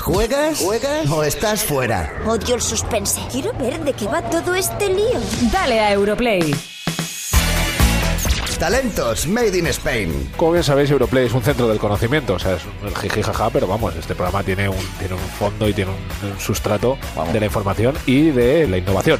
¿Juegas? ¿Juegas? ¿O estás fuera? Odio el suspense. Quiero ver de qué va todo este lío. Dale a Europlay. Talentos Made in Spain. Como bien sabéis, Europlay es un centro del conocimiento, o sea, es un jiji jaja, pero vamos, este programa tiene un, tiene un fondo y tiene un, un sustrato de la información y de la innovación.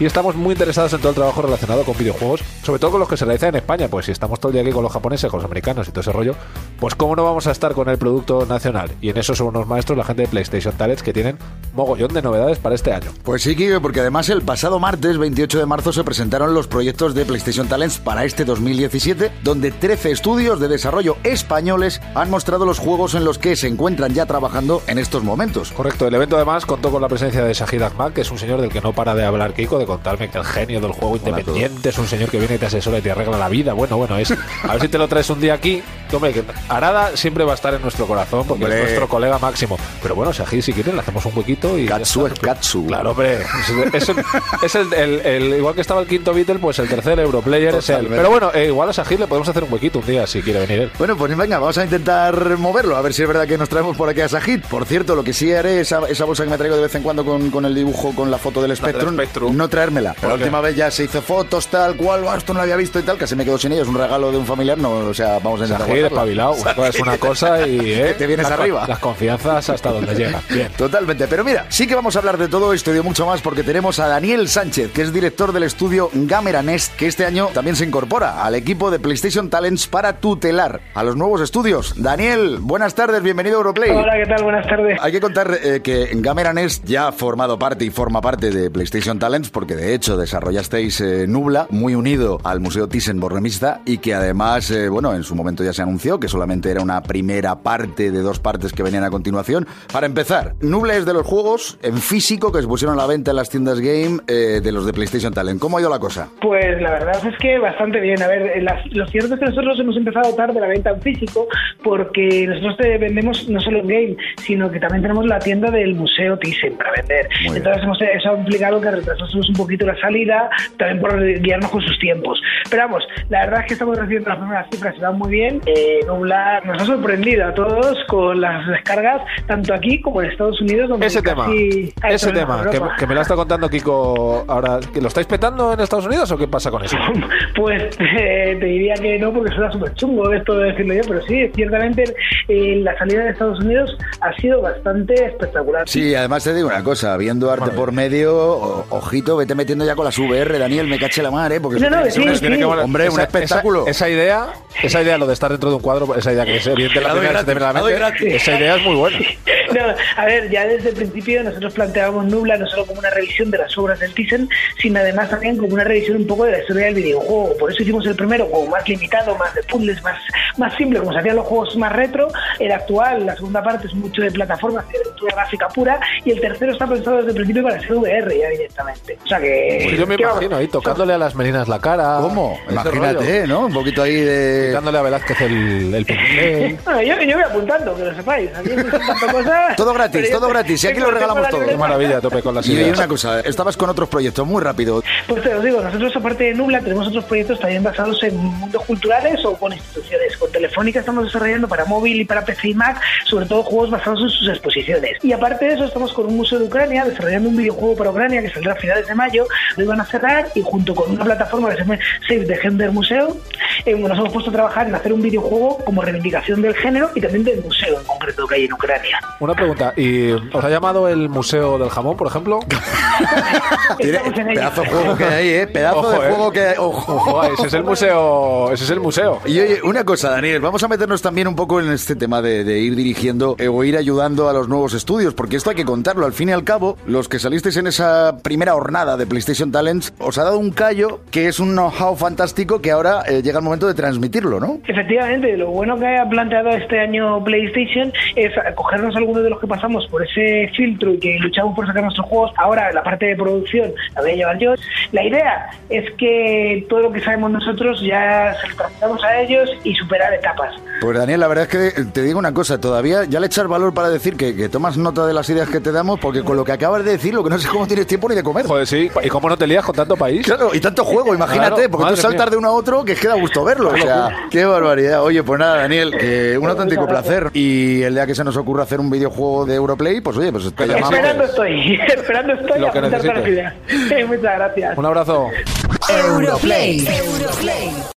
Y estamos muy interesados en todo el trabajo relacionado con videojuegos, sobre todo con los que se realizan en España, pues si estamos todo el día aquí con los japoneses, con los americanos y todo ese rollo, pues cómo no vamos a estar con el producto nacional. Y en eso son unos maestros la gente de PlayStation Talents que tienen mogollón de novedades para este año. Pues sí, Kike, porque además el pasado martes 28 de marzo se presentaron los proyectos de PlayStation Talents para este 2017, donde 13 estudios de desarrollo españoles han mostrado los juegos en los que se encuentran ya trabajando en estos momentos. Correcto, el evento además contó con la presencia de Shahid Ahmad, que es un señor del que no para de hablar Kiko, de contarme que el genio del juego independiente es un señor que viene y te asesora y te arregla la vida. Bueno, bueno, es a ver si te lo traes un día aquí. Hombre, que Arada siempre va a estar en nuestro corazón porque Hombre. es nuestro colega máximo. Pero bueno, Shahid, si quieres, le hacemos un huequito y. Katsu es Katsu. Claro, hombre. Es, el, el- el- igual que estaba el quinto Beatle, pues el tercer Europlayer es él. Pero bueno, eh, igual a Shahid le podemos hacer un huequito un día si quiere venir él. Bueno, pues venga, vamos a intentar moverlo, a ver si es verdad que nos traemos por aquí a Sajid. Por cierto, lo que sí haré, esa, esa bolsa que me traigo de vez en cuando con, con el dibujo, con la foto del Spectrum, Spectrum. no traérmela. ¿Por La última vez ya se hizo fotos, tal cual, "Ah, esto no lo había visto y tal, casi me quedo sin ella, es un regalo de un familiar, no, o sea, vamos a intentar Espabilado. Una cosa es una cosa y. eh, Te vienes las arriba. Las confianzas hasta donde llegan. Bien. Totalmente, pero mira, sí que vamos a hablar de todo esto y de mucho más porque tenemos a Daniel Sánchez, que es director del estudio Gamera Nest, que este año también se incorpora al equipo de PlayStation Talents para tutelar a los nuevos estudios. Daniel, buenas tardes, bienvenido a Europlay. Hola, ¿qué tal? Buenas tardes. Hay que contar eh, que Gamera Nest ya ha formado parte y forma parte de PlayStation Talents porque de hecho desarrollasteis eh, Nubla, muy unido al Museo Thyssen Borremista y que además, eh, bueno, en su momento ya se anunció que solamente era una primera parte de dos partes que venían a continuación. Para empezar, Nubla es de los juegos en físico que se pusieron a la venta en las tiendas game eh, de los de PlayStation Talent. ¿Cómo ha ido la cosa? Pues la verdad es que bastante bien. A ver, eh, las- lo cierto es que nosotros hemos empezado a dotar de la venta en físico porque nosotros te vendemos no solo en game, sino que también tenemos la tienda del Museo Thyssen para vender. Muy. Entonces hemos, eso ha implicado que retrasásemos un poquito la salida, también por guiarnos con sus tiempos. Pero vamos, la verdad es que estamos recibiendo las primeras cifras y van muy bien. Eh, Nublar nos ha sorprendido a todos con las descargas, tanto aquí como en Estados Unidos. Donde Ese tema, ese tema, que, me lo está contando Kiko ahora. ¿que ¿Lo estáis petando en Estados Unidos o qué pasa con eso? Pues eh, te diría que no, porque suena súper chungo esto de decirlo yo, pero sí, ciertamente eh, la salida de Estados Unidos ha sido bastante espectacular. Sí, además te digo una cosa, viendo arte por medio, o- ojito, vete metiendo ya con las VR, Daniel, me caché la mar, ¿eh? Porque No, no, sí, que Hombre, un Esa- espectáculo. Esa, esa idea, esa idea, lo de estar dentro de un cuadro, esa idea que es evidente la La doy primera que se te viene a la gratis, la doy mente, gratis. esa idea es muy buena. No, a ver, ya desde el principio nosotros planteábamos Nubla no solo como una revisión de las obras del Thyssen, sino además también como una revisión un poco de la historia del videojuego. Por eso hicimos el primero como más limitado, más de puzzles, más, más simple, como se hacían los juegos más retro. El actual, la segunda parte es mucho de plataformas, de aventura gráfica pura, y el tercero está pensado desde el principio para ser VR ya directamente. O sea que... Pues yo me que vamos, imagino ahí tocándole a las meninas la cara. ¿Cómo? Imagínate. ¿no? Un poquito ahí de... Dándole a Velázquez el, el. Bueno, yo, yo voy apuntando, que lo sepáis. Aquí no son tantas cosas, Todo gratis, todo gratis, y aquí lo regalamos todo. Qué maravilla, tope con las Y ideas. una cosa, estabas con otros proyectos, muy rápido. Pues te lo digo, nosotros aparte de Nubla tenemos otros proyectos también basados en mundos culturales o con instituciones. Con Telefónica estamos desarrollando para móvil y para PC y Mac, sobre todo juegos basados en sus exposiciones. Y aparte de eso estamos con un museo de Ucrania desarrollando un videojuego para Ucrania que saldrá a finales de mayo. Lo iban a cerrar y junto con una plataforma que se llama Save the Gender Museo, eh, nos hemos puesto a trabajar en hacer un videojuego como reivindicación del género y también del museo en concreto que hay en Ucrania. Una pregunta, ¿y os ha llamado el Museo del Jamón, por ejemplo? Tiene- Estamos en ello. pedazo de juego que hay, ¿eh? Pedazo Ojo, de eh. juego que hay. Ojo. Ojo, ese es el museo, ese es el museo. Y oye, una cosa, Daniel, vamos a meternos también un poco en este tema de, de ir dirigiendo eh, o ir ayudando a los nuevos estudios, porque esto hay que contarlo. Al fin y al cabo, los que salisteis en esa primera hornada de PlayStation Talents, os ha dado un callo que es un know-how fantástico que ahora eh, llega el momento de transmitirlo, ¿no? Efectivamente, lo bueno que ha planteado este año PlayStation es cogernos algunos de los que pasamos por ese filtro y que luchamos por sacar nuestros juegos, ahora la parte de producción la voy a llevar yo. La idea es que todo lo que sabemos nosotros ya se lo trasladamos a ellos y superar etapas. Pues Daniel, la verdad es que te digo una cosa, todavía ya le echas valor para decir que, que tomas nota de las ideas que te damos, porque con lo que acabas de decir, lo que no sé cómo tienes tiempo ni de comer. Joder, sí, y cómo no te lías con tanto país. Claro, y tanto juego, imagínate, claro, porque tú saltas mía. de uno a otro que queda gusto verlo. O sea, qué barbaridad. Oye, pues nada, Daniel, un auténtico placer. Y el día que se nos ocurra hacer un vídeo videojuego de Europlay, pues oye, pues te llamamos. Esperando estoy, esperando estoy. Lo que necesites. Muchas gracias. Un abrazo. Europlay. Europlay.